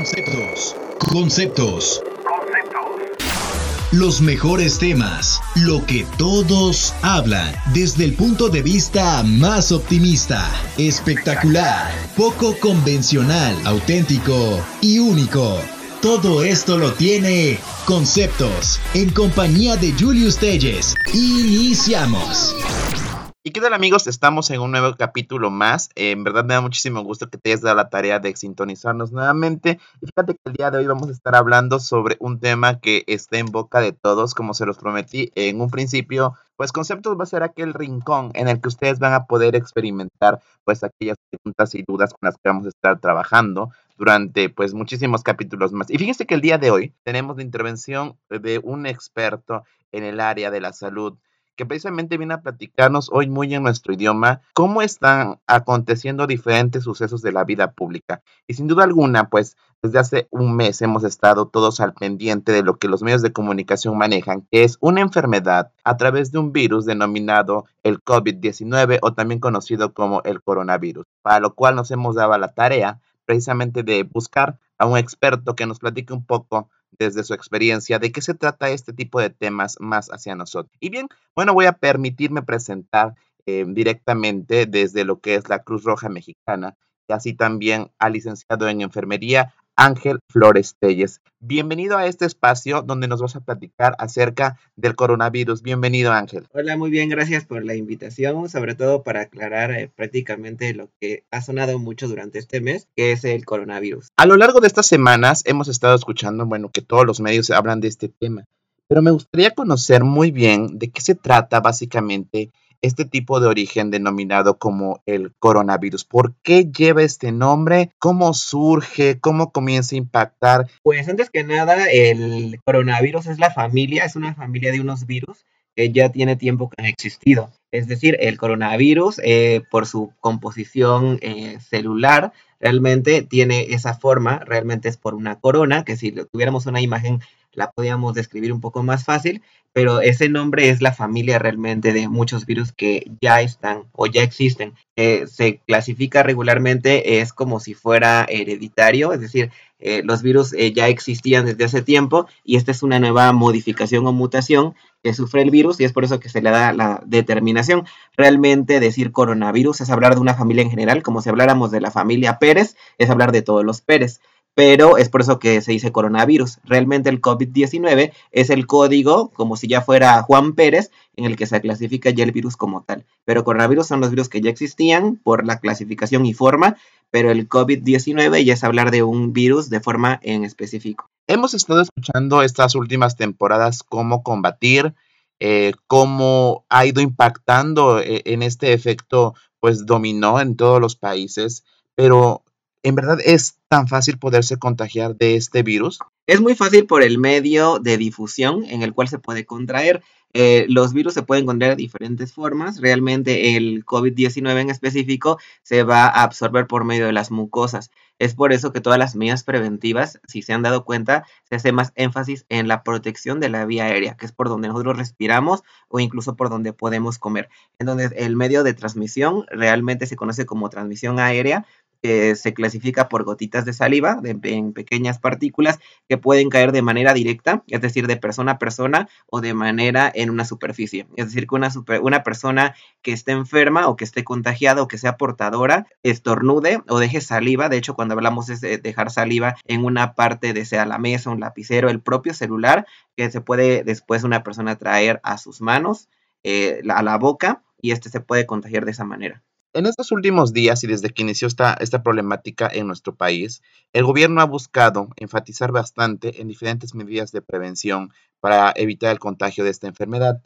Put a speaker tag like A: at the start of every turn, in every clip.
A: Conceptos. Conceptos. Los mejores temas. Lo que todos hablan. Desde el punto de vista más optimista. Espectacular. Poco convencional. Auténtico. Y único. Todo esto lo tiene Conceptos. En compañía de Julius Telles. Iniciamos.
B: ¿Y qué tal amigos? Estamos en un nuevo capítulo más. en verdad me da muchísimo gusto que te hayas dado la tarea de sintonizarnos nuevamente. Y fíjate que el día de hoy vamos a estar hablando sobre un tema que está en boca de todos, como se los prometí en un principio. Pues Conceptos va a ser aquel rincón en el que ustedes van a poder experimentar pues aquellas preguntas y dudas con las que vamos a estar trabajando durante pues muchísimos capítulos más. Y fíjense que el día de hoy tenemos la intervención de un experto en el área de la salud que precisamente viene a platicarnos hoy muy en nuestro idioma cómo están aconteciendo diferentes sucesos de la vida pública. Y sin duda alguna, pues desde hace un mes hemos estado todos al pendiente de lo que los medios de comunicación manejan, que es una enfermedad a través de un virus denominado el COVID-19 o también conocido como el coronavirus, para lo cual nos hemos dado la tarea precisamente de buscar a un experto que nos platique un poco desde su experiencia de qué se trata este tipo de temas más hacia nosotros. Y bien, bueno, voy a permitirme presentar eh, directamente desde lo que es la Cruz Roja Mexicana y así también al licenciado en enfermería Ángel Flores Telles. Bienvenido a este espacio donde nos vas a platicar acerca del coronavirus. Bienvenido Ángel.
C: Hola, muy bien, gracias por la invitación, sobre todo para aclarar eh, prácticamente lo que ha sonado mucho durante este mes, que es el coronavirus.
B: A lo largo de estas semanas hemos estado escuchando, bueno, que todos los medios hablan de este tema, pero me gustaría conocer muy bien de qué se trata básicamente este tipo de origen denominado como el coronavirus. ¿Por qué lleva este nombre? ¿Cómo surge? ¿Cómo comienza a impactar?
C: Pues antes que nada, el coronavirus es la familia, es una familia de unos virus que ya tiene tiempo que han existido. Es decir, el coronavirus, eh, por su composición eh, celular, realmente tiene esa forma, realmente es por una corona, que si tuviéramos una imagen la podíamos describir un poco más fácil, pero ese nombre es la familia realmente de muchos virus que ya están o ya existen. Eh, se clasifica regularmente, es como si fuera hereditario, es decir, eh, los virus eh, ya existían desde hace tiempo y esta es una nueva modificación o mutación que sufre el virus y es por eso que se le da la determinación. Realmente decir coronavirus es hablar de una familia en general, como si habláramos de la familia Pérez, es hablar de todos los Pérez pero es por eso que se dice coronavirus. Realmente el COVID-19 es el código, como si ya fuera Juan Pérez, en el que se clasifica ya el virus como tal. Pero coronavirus son los virus que ya existían por la clasificación y forma, pero el COVID-19 ya es hablar de un virus de forma en específico.
B: Hemos estado escuchando estas últimas temporadas cómo combatir, eh, cómo ha ido impactando eh, en este efecto, pues dominó en todos los países, pero ¿En verdad es tan fácil poderse contagiar de este virus?
C: Es muy fácil por el medio de difusión en el cual se puede contraer. Eh, los virus se pueden contraer de diferentes formas. Realmente el COVID-19 en específico se va a absorber por medio de las mucosas. Es por eso que todas las medidas preventivas, si se han dado cuenta, se hace más énfasis en la protección de la vía aérea, que es por donde nosotros respiramos o incluso por donde podemos comer. Entonces, el medio de transmisión realmente se conoce como transmisión aérea, que se clasifica por gotitas de saliva en pequeñas partículas que pueden caer de manera directa, es decir, de persona a persona o de manera en una superficie. Es decir, que una, una persona que esté enferma o que esté contagiada o que sea portadora estornude o deje saliva. De hecho, cuando hablamos de dejar saliva en una parte de sea la mesa, un lapicero, el propio celular, que se puede después una persona traer a sus manos, eh, a la boca, y este se puede contagiar de esa manera.
B: En estos últimos días y desde que inició esta, esta problemática en nuestro país, el gobierno ha buscado enfatizar bastante en diferentes medidas de prevención para evitar el contagio de esta enfermedad.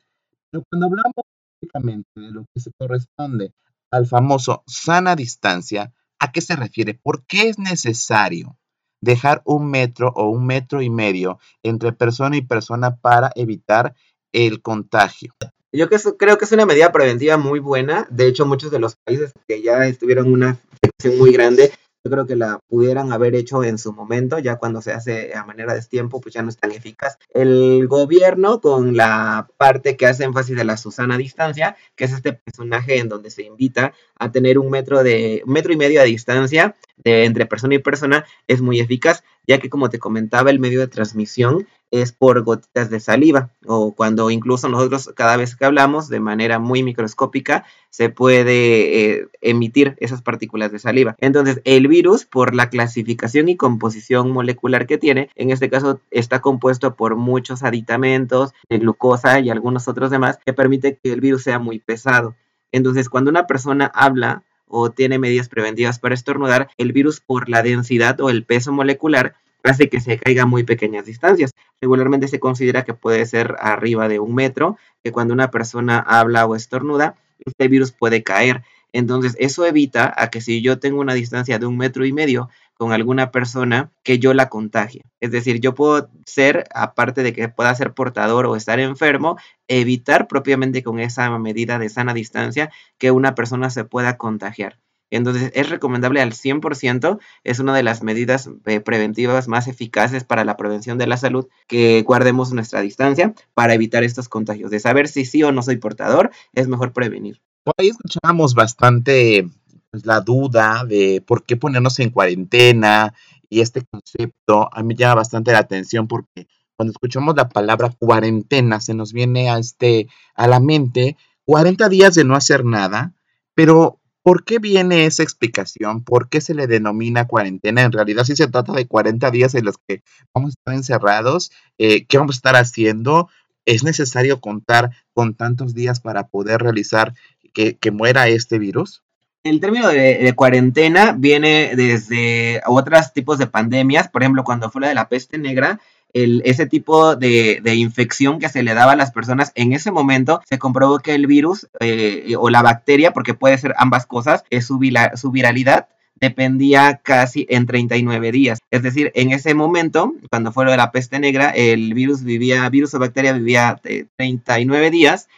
B: Pero cuando hablamos específicamente de lo que se corresponde al famoso sana distancia, ¿a qué se refiere? ¿Por qué es necesario dejar un metro o un metro y medio entre persona y persona para evitar el contagio?
C: Yo creo que es una medida preventiva muy buena. De hecho, muchos de los países que ya estuvieron una infección muy grande yo creo que la pudieran haber hecho en su momento, ya cuando se hace a manera de tiempo, pues ya no es tan eficaz. El gobierno con la parte que hace énfasis de la Susana distancia, que es este personaje en donde se invita a tener un metro de un metro y medio de distancia de entre persona y persona, es muy eficaz, ya que como te comentaba, el medio de transmisión es por gotitas de saliva o cuando incluso nosotros cada vez que hablamos de manera muy microscópica se puede eh, emitir esas partículas de saliva. Entonces el virus por la clasificación y composición molecular que tiene, en este caso está compuesto por muchos aditamentos de glucosa y algunos otros demás que permite que el virus sea muy pesado. Entonces cuando una persona habla o tiene medidas preventivas para estornudar, el virus por la densidad o el peso molecular hace que se caiga muy pequeñas distancias. Regularmente se considera que puede ser arriba de un metro, que cuando una persona habla o estornuda, este virus puede caer. Entonces, eso evita a que si yo tengo una distancia de un metro y medio con alguna persona, que yo la contagie. Es decir, yo puedo ser, aparte de que pueda ser portador o estar enfermo, evitar propiamente con esa medida de sana distancia que una persona se pueda contagiar. Entonces es recomendable al 100%, es una de las medidas eh, preventivas más eficaces para la prevención de la salud, que guardemos nuestra distancia para evitar estos contagios. De saber si sí o no soy portador, es mejor prevenir.
B: Por ahí escuchábamos bastante pues, la duda de por qué ponernos en cuarentena y este concepto a mí llama bastante la atención porque cuando escuchamos la palabra cuarentena se nos viene a, este, a la mente 40 días de no hacer nada, pero ¿Por qué viene esa explicación? ¿Por qué se le denomina cuarentena? En realidad sí se trata de 40 días en los que vamos a estar encerrados. Eh, ¿Qué vamos a estar haciendo? ¿Es necesario contar con tantos días para poder realizar que, muera este virus?
C: El término de, cuarentena viene desde otros tipos de pandemias, por ejemplo, cuando fue la de la peste negra, ese tipo de, infección que se le daba a las personas, en ese momento se comprobó que el virus eh, o la bacteria, porque puede ser ambas cosas, es su, su viralidad dependía casi en 39 días. Es decir, en ese momento, cuando fue lo de la peste negra, el virus vivía, virus o bacteria vivía 39 eh, días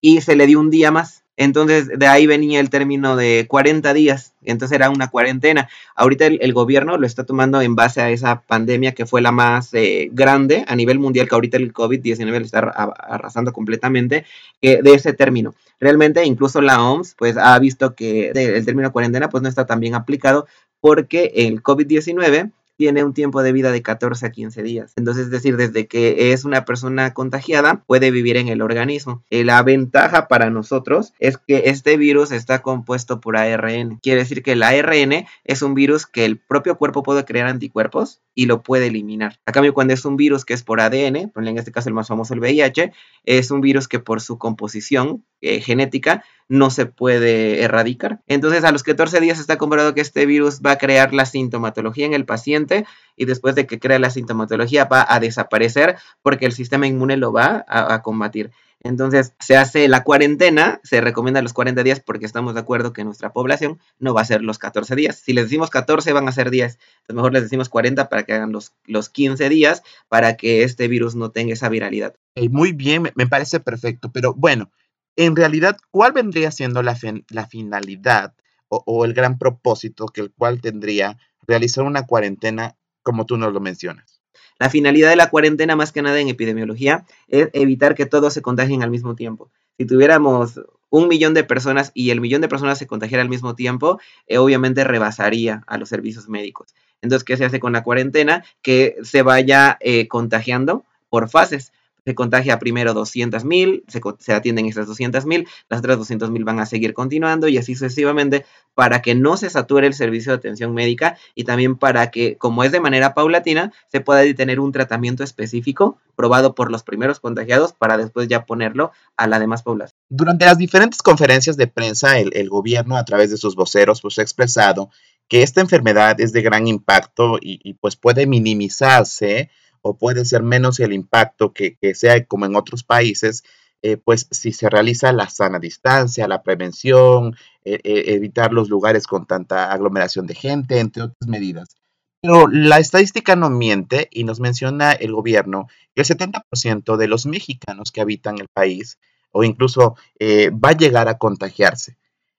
C: y se le dio un día más. Entonces, de ahí venía el término de 40 días. Entonces era una cuarentena. Ahorita el, gobierno lo está tomando en base a esa pandemia que fue la más eh, grande a nivel mundial, que ahorita el COVID-19 lo está arrasando completamente, de ese término. Realmente, incluso la OMS, pues ha visto que el término cuarentena, pues no está tan bien aplicado porque el COVID-19 tiene un tiempo de vida de 14 a 15 días. Entonces, es decir, desde que es una persona contagiada, puede vivir en el organismo. Eh, la ventaja para nosotros es que este virus está compuesto por ARN. Quiere decir que el ARN es un virus que el propio cuerpo puede crear anticuerpos y lo puede eliminar. A cambio, cuando es un virus que es por ADN, en este caso el más famoso, el VIH, es un virus que por su composición eh, genética no se puede erradicar. Entonces, a los 14 días está comprobado que este virus va a crear la sintomatología en el paciente y después de que crea la sintomatología va a desaparecer porque el sistema inmune lo va a, combatir. Entonces, se hace la cuarentena, se recomienda los 40 días porque estamos de acuerdo que nuestra población no va a ser los 14 días. Si les decimos 14, van a ser 10. Entonces, mejor les decimos 40 para que hagan los, los 15 días para que este virus no tenga esa viralidad.
B: muy bien, me parece perfecto, pero bueno, en realidad, ¿cuál vendría siendo la, finalidad o, el gran propósito que el cual tendría realizar una cuarentena como tú nos lo mencionas?
C: La finalidad de la cuarentena, más que nada en epidemiología, es evitar que todos se contagien al mismo tiempo. Si tuviéramos un millón de personas y el millón de personas se contagiara al mismo tiempo, eh, obviamente rebasaría a los servicios médicos. Entonces, ¿qué se hace con la cuarentena? Que se vaya eh, contagiando por fases se contagia primero 200 mil, se, atienden esas 200 mil, las otras 200 mil van a seguir continuando y así sucesivamente para que no se sature el servicio de atención médica y también para que, como es de manera paulatina, se pueda tener un tratamiento específico probado por los primeros contagiados para después ya ponerlo a la demás población.
B: Durante las diferentes conferencias de prensa, el, gobierno a través de sus voceros pues, ha expresado que esta enfermedad es de gran impacto y, y pues puede minimizarse o puede ser menos el impacto que, sea como en otros países, eh, pues si se realiza la sana distancia, la prevención, e, e, evitar los lugares con tanta aglomeración de gente, entre otras medidas. Pero la estadística no miente y nos menciona el gobierno que el 70% de los mexicanos que habitan el país o incluso eh, va a llegar a contagiarse.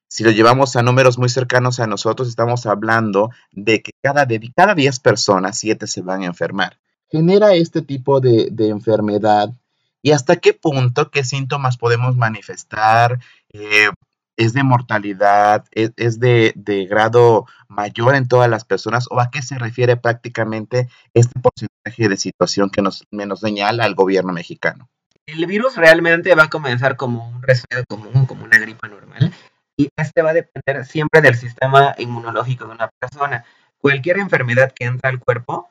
B: si lo llevamos a números muy cercanos a nosotros, estamos hablando de que cada, de cada 10 personas, 7 se van a enfermar. Genera este tipo de, enfermedad y hasta qué punto, qué síntomas podemos manifestar, eh, es de mortalidad, es, de, grado mayor en todas las personas o a qué se refiere prácticamente este porcentaje de situación que nos, nos señala el gobierno mexicano.
C: El virus realmente va a comenzar como un resfriado común, como una gripa normal, y este va a depender siempre del sistema inmunológico de una persona. Cualquier enfermedad que entra al cuerpo,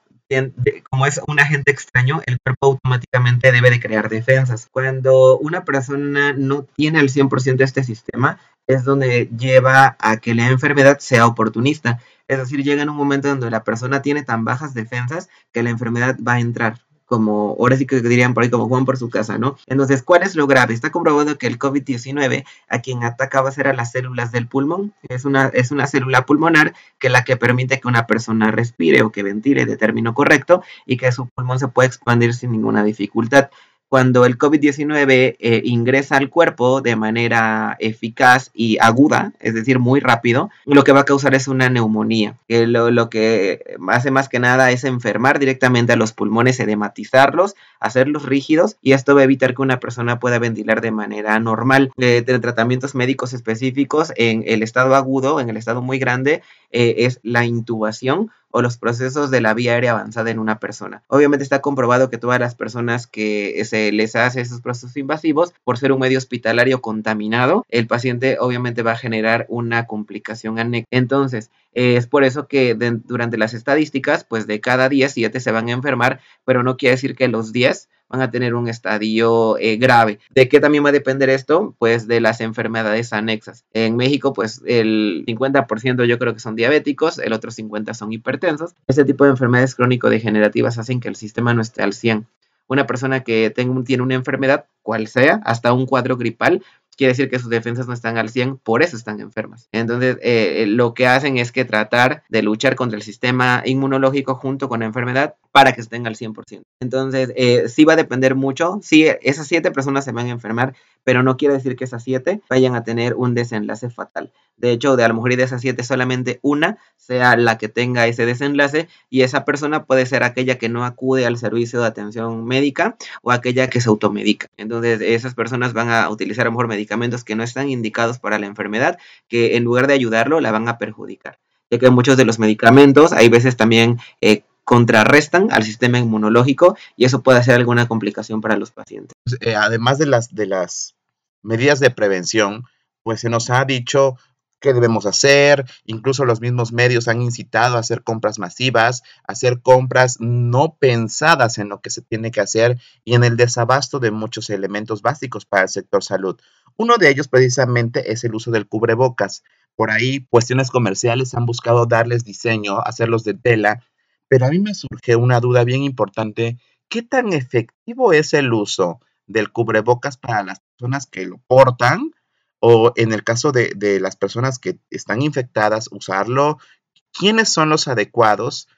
C: como es un agente extraño, el cuerpo automáticamente debe de crear defensas. Cuando una persona no tiene al 100% este sistema, es donde lleva a que la enfermedad sea oportunista. Es decir, llega en un momento donde la persona tiene tan bajas defensas que la enfermedad va a entrar como, ahora sí que dirían por ahí como Juan por su casa, ¿no? Entonces, ¿cuál es lo grave? Está comprobado que el COVID-19 a quien ataca va ser a las células del pulmón. Es una, es una célula pulmonar que es la que permite que una persona respire o que ventile de término correcto y que su pulmón se pueda expandir sin ninguna dificultad cuando el COVID-19 eh, ingresa al cuerpo de manera eficaz y aguda, es decir, muy rápido, lo que va a causar es una neumonía. Que lo, que hace más que nada es enfermar directamente a los pulmones, edematizarlos, hacerlos rígidos y esto va a evitar que una persona pueda ventilar de manera normal. Eh, tratamientos médicos específicos en el estado agudo, en el estado muy grande, eh, es la intubación o los procesos de la vía aérea avanzada en una persona. Obviamente está comprobado que todas las personas que se les hace esos procesos invasivos, por ser un medio hospitalario contaminado, el paciente obviamente va a generar una complicación anexa. Entonces, es por eso que durante las estadísticas, pues de cada 10, 7 se van a enfermar, pero no quiere decir que los 10 van a tener un estadio eh, grave. ¿De qué también va a depender esto? Pues de las enfermedades anexas. En México, pues el 50% yo creo que son diabéticos, el otro 50% son hipertensos. Este tipo de enfermedades crónico-degenerativas hacen que el sistema no esté al 100. Una persona que tiene una enfermedad, cual sea, hasta un cuadro gripal, quiere decir que sus defensas no están al 100, por eso están enfermas. Entonces, eh, lo que hacen es que tratar de luchar contra el sistema inmunológico junto con la enfermedad para que estén al 100%. Entonces, eh, sí va a depender mucho. Sí, esas siete personas se van a enfermar, pero no quiere decir que esas siete vayan a tener un desenlace fatal. De hecho, de a lo mejor de esas siete, solamente una sea la que tenga ese desenlace y esa persona puede ser aquella que no acude al servicio de atención médica o aquella que se automedica. Entonces, esas personas van a utilizar a lo mejor medicamentos que no están indicados para la enfermedad, que en lugar de ayudarlo, la van a perjudicar. Ya que muchos de los medicamentos, hay veces también eh, contrarrestan al sistema inmunológico y eso puede ser alguna complicación para los pacientes.
B: Pues, eh, además de las, de las medidas de prevención, pues se nos ha dicho qué debemos hacer, incluso los mismos medios han incitado a hacer compras masivas, a hacer compras no pensadas en lo que se tiene que hacer y en el desabasto de muchos elementos básicos para el sector salud. Uno de ellos precisamente es el uso del cubrebocas. Por ahí, cuestiones comerciales han buscado darles diseño, hacerlos de tela, pero a mí me surge una duda bien importante. ¿Qué tan efectivo es el uso del cubrebocas para las personas que lo portan? O en el caso de, las personas que están infectadas, usarlo. ¿Quiénes son los adecuados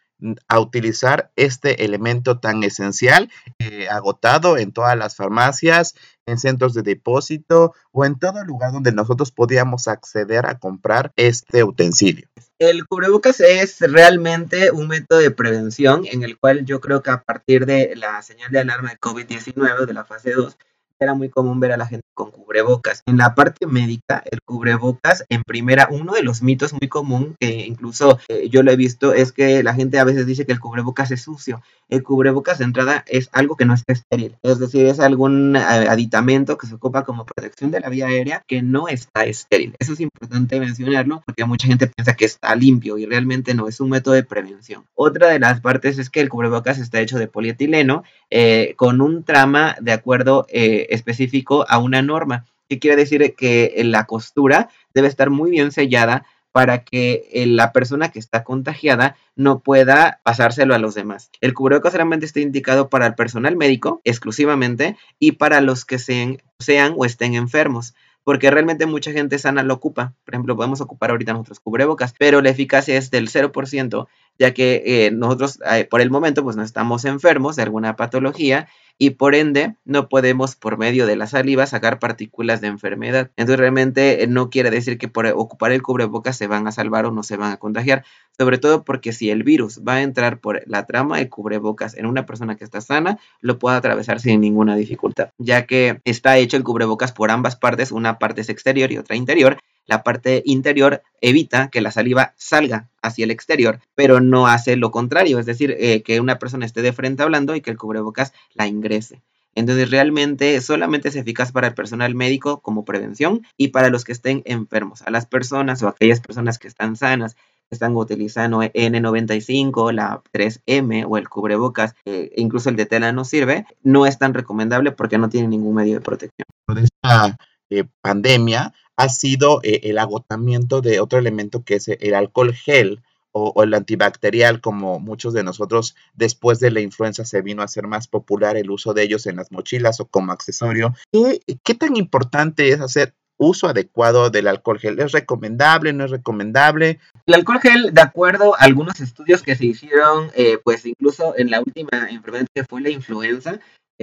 B: a utilizar este elemento tan esencial, eh, agotado en todas las farmacias, en centros de depósito o en todo lugar donde nosotros podíamos acceder a comprar este utensilio.
C: El cubrebocas es realmente un método de prevención en el cual yo creo que a partir de la señal de alarma de COVID-19 de la fase 2, era muy común ver a la gente con cubrebocas. En la parte médica, el cubrebocas, en primera, uno de los mitos muy común, que incluso eh, yo lo he visto, es que la gente a veces dice que el cubrebocas es sucio. El cubrebocas de entrada es algo que no está estéril, es decir, es algún eh, aditamento que se ocupa como protección de la vía aérea que no está estéril. Eso es importante mencionarlo porque mucha gente piensa que está limpio y realmente no, es un método de prevención. Otra de las partes es que el cubrebocas está hecho de polietileno eh, con un trama de acuerdo específico a una norma, que quiere decir que la costura debe estar muy bien sellada para que eh, la persona que está contagiada no pueda pasárselo a los demás. El cubrebocas solamente está indicado para el personal médico exclusivamente y para los que sean, sean o estén enfermos porque realmente mucha gente sana lo ocupa. Por ejemplo, podemos ocupar ahorita nuestros cubrebocas, pero la eficacia es del 0%, ya que eh, nosotros eh, por el momento pues no estamos enfermos de alguna patología y por ende no podemos por medio de la saliva sacar partículas de enfermedad. Entonces realmente eh, no quiere decir que por ocupar el cubrebocas se van a salvar o no se van a contagiar, sobre todo porque si el virus va a entrar por la trama de cubrebocas en una persona que está sana, lo puede atravesar sin ninguna dificultad, ya que está hecho el cubrebocas por ambas partes, una parte es exterior y otra interior, la parte interior evita que la saliva salga hacia el exterior, pero no hace lo contrario, es decir, eh, que una persona esté de frente hablando y que el cubrebocas la ingrese. Entonces realmente solamente es eficaz para el personal médico como prevención y para los que estén enfermos. A las personas o aquellas personas que están sanas, están utilizando N95, la 3M o el cubrebocas, eh, incluso el de tela no sirve, no es tan recomendable porque no tiene ningún medio de protección.
B: De esta eh, pandemia ha sido eh, el agotamiento de otro elemento que es el alcohol gel o, el antibacterial, como muchos de nosotros después de la influenza se vino a hacer más popular el uso de ellos en las mochilas o como accesorio. ¿Qué, tan importante es hacer uso adecuado del alcohol gel? ¿Es recomendable? ¿No es recomendable?
C: El alcohol gel, de acuerdo a algunos estudios que se hicieron, eh, pues incluso en la última enfermedad que fue la influenza,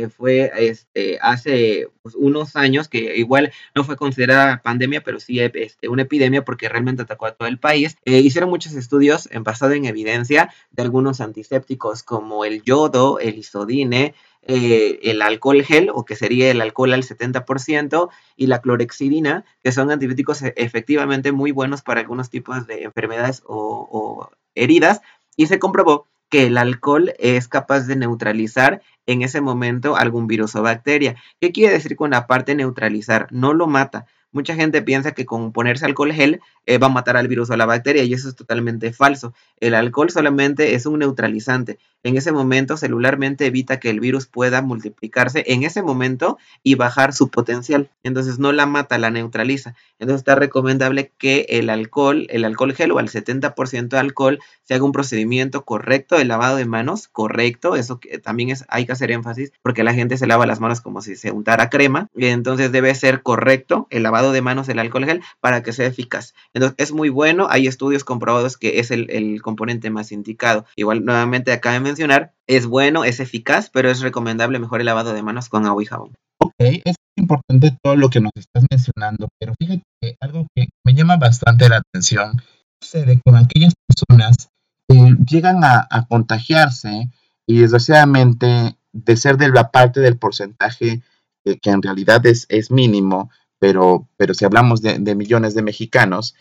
C: fue este, hace pues, unos años, que igual no fue considerada pandemia, pero sí este, una epidemia porque realmente atacó a todo el país. Eh, hicieron muchos estudios en basado en evidencia de algunos antisépticos como el yodo, el isodine, eh, el alcohol gel, o que sería el alcohol al 70%, y la clorexidina, que son antibióticos e, efectivamente muy buenos para algunos tipos de enfermedades o heridas, y se comprobó que el alcohol es capaz de neutralizar en ese momento algún virus o bacteria. ¿Qué quiere decir con la parte neutralizar? No lo mata, Mucha gente piensa que con ponerse alcohol gel eh, va a matar al virus o a la bacteria y eso es totalmente falso. El alcohol solamente es un neutralizante. En ese momento celularmente evita que el virus pueda multiplicarse en ese momento y bajar su potencial. Entonces no la mata, la neutraliza. Entonces está recomendable que el alcohol, el alcohol gel o al 70% de alcohol se haga un procedimiento correcto de lavado de manos, correcto. Eso que también es, hay que hacer énfasis porque la gente se lava las manos como si se untara crema. Entonces debe ser correcto el lavado de manos el alcohol gel para que sea eficaz. Entonces es muy bueno, hay estudios comprobados que es el, componente más indicado. Igual nuevamente acaba de mencionar, es bueno, es eficaz, pero es recomendable mejor el lavado de manos con agua y jabón.
B: Ok, es importante todo lo que nos estás mencionando, pero fíjate que algo que me llama bastante la atención sucede con aquellas personas que llegan a, contagiarse y desgraciadamente de ser de la parte del porcentaje que, que en realidad es, es mínimo, pero, pero si hablamos de, millones de mexicanos,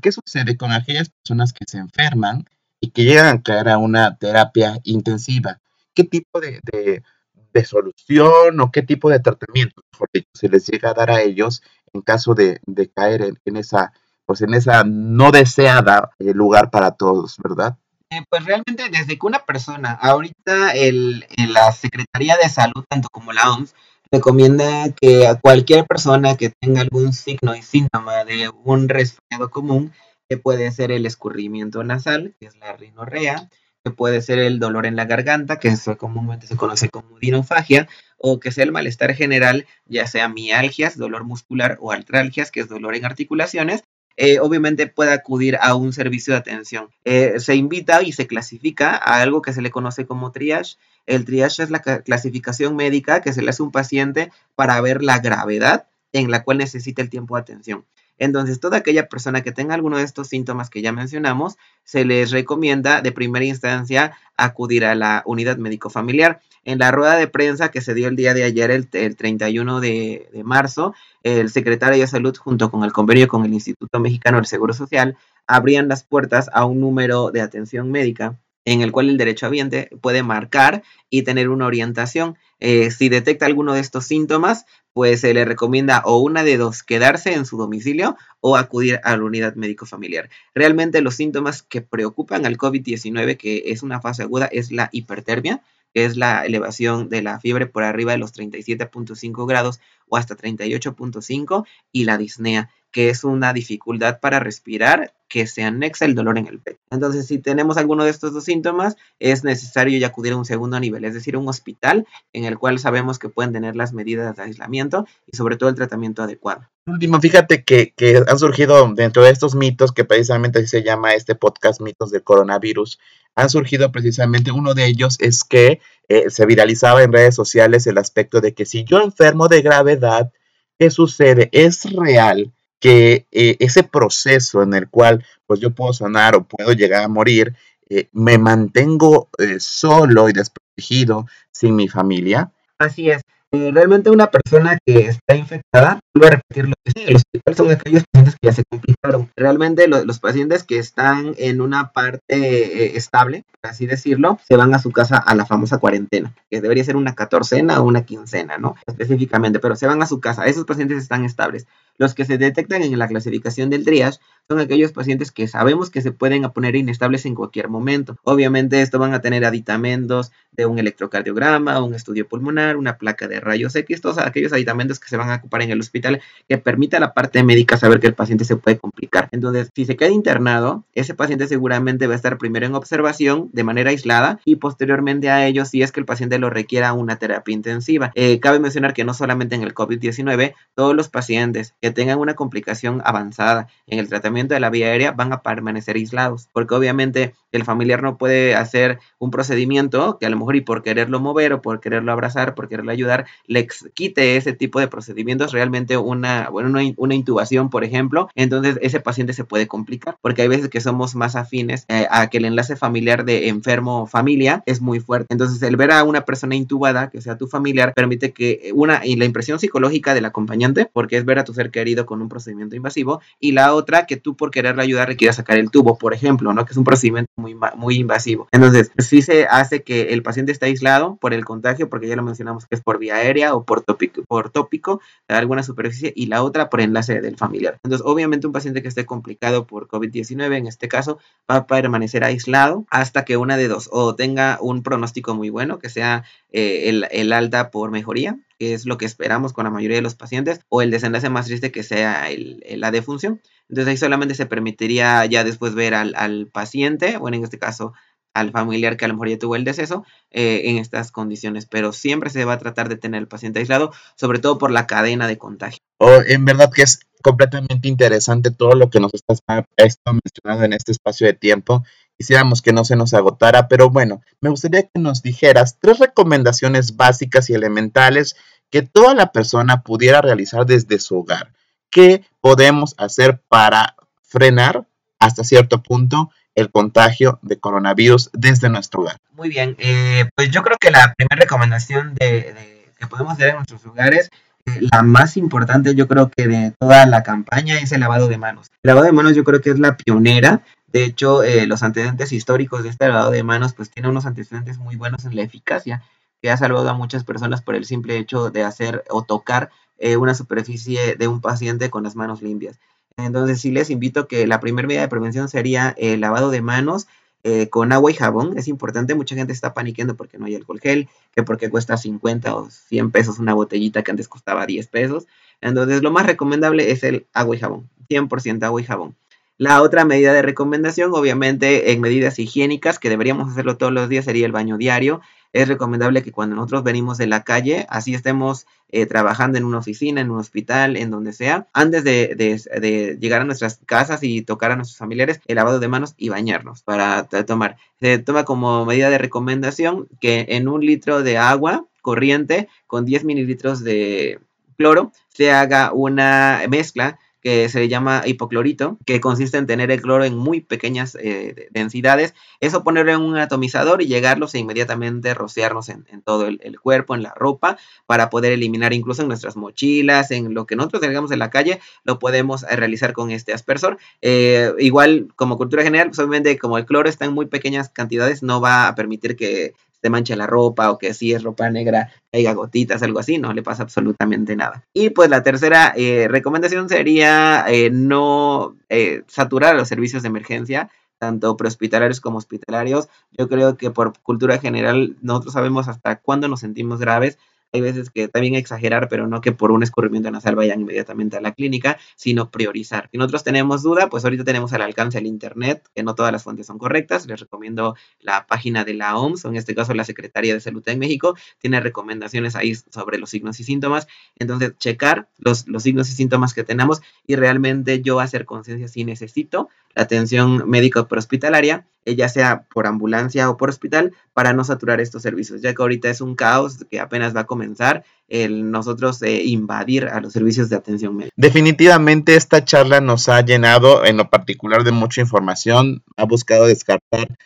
B: ¿qué sucede con aquellas personas que se enferman y que llegan a caer a una terapia intensiva? ¿Qué tipo de, solución o qué tipo de tratamiento, se les llega a dar a ellos en caso de, caer en, esa, pues en esa no deseada eh, lugar para todos, ¿verdad?
C: Eh, pues realmente desde que una persona, ahorita el, la Secretaría de Salud, tanto como la OMS, recomienda que a cualquier persona que tenga algún signo y síntoma de un resfriado común, que puede ser el escurrimiento nasal, que es la rinorrea, que puede ser el dolor en la garganta, que eso comúnmente se conoce como dinofagia, o que sea el malestar general, ya sea mialgias, dolor muscular o artralgias, que es dolor en articulaciones, eh, obviamente puede acudir a un servicio de atención. Eh, se invita y se clasifica a algo que se le conoce como triage. El triage es la clasificación médica que se le hace a un paciente para ver la gravedad en la cual necesita el tiempo de atención. Entonces, toda aquella persona que tenga alguno de estos síntomas que ya mencionamos, se les recomienda de primera instancia acudir a la unidad médico familiar. En la rueda de prensa que se dio el día de ayer, el, 31 de, de, marzo, el secretario de Salud, junto con el convenio con el Instituto Mexicano del Seguro Social, abrían las puertas a un número de atención médica en el cual el derecho derechohabiente puede marcar y tener una orientación. Eh, si detecta alguno de estos síntomas, pues se le recomienda o una de dos, quedarse en su domicilio o acudir a la unidad médico familiar. Realmente los síntomas que preocupan al COVID-19, que es una fase aguda, es la hipertermia, que es la elevación de la fiebre por arriba de los 37.5 grados o hasta 38.5, y la disnea, que es una dificultad para respirar que se anexa el dolor en el pecho. Entonces, si tenemos alguno de estos dos síntomas, es necesario ya acudir a un segundo nivel, es decir, un hospital en el cual sabemos que pueden tener las medidas de aislamiento y sobre todo el tratamiento adecuado.
B: Último, fíjate que, han surgido dentro de estos mitos, que precisamente se llama este podcast, mitos del coronavirus, han surgido precisamente uno de ellos es que eh, se viralizaba en redes sociales el aspecto de que si yo enfermo de gravedad, ¿qué sucede? Es real que eh, ese proceso en el cual pues yo puedo sanar o puedo llegar a morir, eh, me mantengo eh, solo y desprotegido sin mi familia.
C: Así es. realmente una persona que está infectada, voy a repetir lo que los hospitales son aquellos pacientes que ya se complicaron. Realmente los pacientes que están en una parte estable, por así decirlo, se van a su casa a la famosa cuarentena, que debería ser una catorcena o una quincena, ¿no? Específicamente, pero se van a su casa. Esos pacientes están estables. Los que se detectan en la clasificación del triage son aquellos pacientes que sabemos que se pueden poner inestables en cualquier momento. Obviamente esto van a tener aditamentos de un electrocardiograma, un estudio pulmonar, una placa de rayos X, todos aquellos aditamentos que se van a ocupar en el hospital que permita a la parte médica saber que el paciente se puede complicar. Entonces, si se queda internado, ese paciente seguramente va a estar primero en observación de manera aislada y posteriormente a ello, si es que el paciente lo requiera una terapia intensiva. Eh, cabe mencionar que no solamente en el COVID-19, todos los pacientes que tengan una complicación avanzada en el tratamiento de la vía aérea van a permanecer aislados, porque obviamente el familiar no puede hacer un procedimiento que a lo mejor y por quererlo mover o por quererlo abrazar, por quererlo ayudar, le quite ese tipo de procedimientos, realmente una, bueno, una, intubación, por ejemplo, entonces ese paciente se puede complicar, porque hay veces que somos más afines eh, a que el enlace familiar de enfermo-familia es muy fuerte. Entonces, el ver a una persona intubada, que sea tu familiar, permite que una, y la impresión psicológica del acompañante, porque es ver a tu ser querido con un procedimiento invasivo, y la otra, que tú por quererle ayudar requieras sacar el tubo, por ejemplo, ¿no? Que es un procedimiento muy, muy invasivo. Entonces, sí se hace que el paciente está aislado por el contagio, porque ya lo mencionamos que es por vía aérea o por tópico, por tópico de alguna superficie, y la otra por enlace del familiar. Entonces, obviamente, un paciente que esté complicado por COVID-19, en este caso, va a permanecer aislado hasta que una de dos, o tenga un pronóstico muy bueno, que sea eh, el, el alta por mejoría, que es lo que esperamos con la mayoría de los pacientes, o el desenlace más triste que sea el, la defunción. Entonces ahí solamente se permitiría ya después ver al, al, paciente, bueno, en este caso al familiar que a lo mejor ya tuvo el deceso, eh, en estas condiciones, pero siempre se va a tratar de tener el paciente aislado, sobre todo por la cadena de contagio.
B: Oh, en verdad que es completamente interesante todo lo que nos estás mencionando en este espacio de tiempo Quisiéramos que no se nos agotara, pero bueno, me gustaría que nos dijeras tres recomendaciones básicas y elementales que toda la persona pudiera realizar desde su hogar. ¿Qué podemos hacer para frenar hasta cierto punto el contagio de coronavirus desde nuestro hogar?
C: Muy bien, eh, pues yo creo que la primera recomendación de, que podemos hacer en nuestros hogares eh, la más importante yo creo que de toda la campaña es el lavado de manos. El lavado de manos yo creo que es la pionera de hecho, eh, los antecedentes históricos de este lavado de manos, pues tiene unos antecedentes muy buenos en la eficacia, que ha salvado a muchas personas por el simple hecho de hacer o tocar eh, una superficie de un paciente con las manos limpias. Entonces, sí les invito que la primera medida de prevención sería el lavado de manos eh, con agua y jabón. Es importante, mucha gente está paniqueando porque no hay alcohol gel, que porque cuesta 50 o 100 pesos una botellita que antes costaba 10 pesos. Entonces, lo más recomendable es el agua y jabón, 100% agua y jabón. La otra medida de recomendación, obviamente en medidas higiénicas, que deberíamos hacerlo todos los días, sería el baño diario. Es recomendable que cuando nosotros venimos de la calle, así estemos eh, trabajando en una oficina, en un hospital, en donde sea, antes de, llegar a nuestras casas y tocar a nuestros familiares, el lavado de manos y bañarnos para tomar. Se toma como medida de recomendación que en un litro de agua corriente con 10 mililitros de cloro se haga una mezcla que se llama hipoclorito, que consiste en tener el cloro en muy pequeñas eh, densidades, eso ponerlo en un atomizador y llegarlos e inmediatamente rociarnos en, todo el, cuerpo, en la ropa, para poder eliminar incluso en nuestras mochilas, en lo que nosotros tengamos en la calle, lo podemos eh, realizar con este aspersor. Eh, igual, como cultura general, pues obviamente como el cloro está en muy pequeñas cantidades, no va a permitir que se manche la ropa o que si es ropa negra haya gotitas, algo así, no le pasa absolutamente nada. Y pues la tercera eh, recomendación sería eh, no eh, saturar los servicios de emergencia tanto prehospitalarios como hospitalarios. Yo creo que por cultura general nosotros sabemos hasta cuándo nos sentimos graves, hay veces que también exagerar, pero no que por un escurrimiento nasal vayan inmediatamente a la clínica, sino priorizar. Si nosotros tenemos duda, pues ahorita tenemos al alcance el Internet, que no todas las fuentes son correctas. Les recomiendo la página de la OMS, o en este caso la Secretaría de Salud en México, tiene recomendaciones ahí sobre los signos y síntomas. Entonces, checar los, los signos y síntomas que tenemos y realmente yo hacer conciencia si necesito la atención médico prehospitalaria, eh, ya sea por ambulancia o por hospital, para no saturar estos servicios, ya que ahorita es un caos que apenas va a comenzar el nosotros eh, invadir a los servicios de atención médica.
B: Definitivamente esta charla nos ha llenado en lo particular de mucha información, ha buscado descartar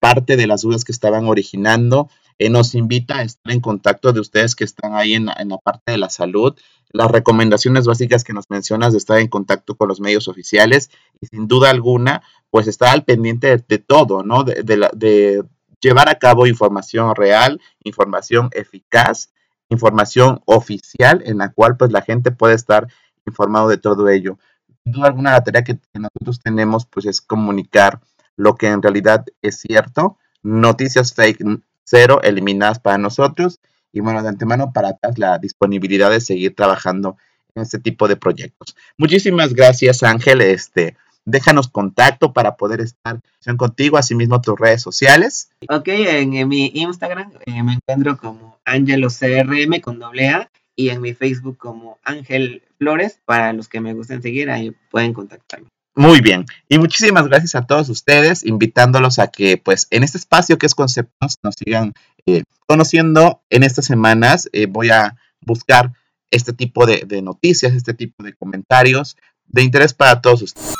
B: parte de las dudas que estaban originando. Eh, nos invita a estar en contacto de ustedes que están ahí en, la parte de la salud. Las recomendaciones básicas que nos mencionas de estar en contacto con los medios oficiales y sin duda alguna, pues estar al pendiente de, todo, ¿no? De, de llevar a cabo información real, información eficaz, información oficial en la cual pues la gente puede estar informado de todo ello. Sin duda alguna, la tarea que nosotros tenemos pues es comunicar lo que en realidad es cierto, noticias fake cero eliminadas para nosotros y bueno, de antemano para atrás la disponibilidad de seguir trabajando en este tipo de proyectos. Muchísimas gracias Ángel, este, déjanos contacto para poder estar contigo, asimismo tus redes sociales.
C: Ok, en, mi Instagram eh, me encuentro como CRM con doble A y en mi Facebook como Ángel Flores, para los que me gusten seguir, ahí pueden contactarme.
B: Muy bien, y muchísimas gracias a todos ustedes, invitándolos a que pues en este espacio que es Conceptos nos sigan eh, conociendo. En estas semanas eh, voy a buscar este tipo de, de noticias, este tipo de comentarios de interés para todos ustedes.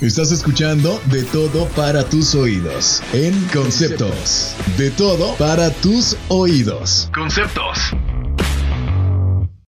A: Estás escuchando De Todo para tus oídos en Conceptos. De Todo para tus oídos. Conceptos.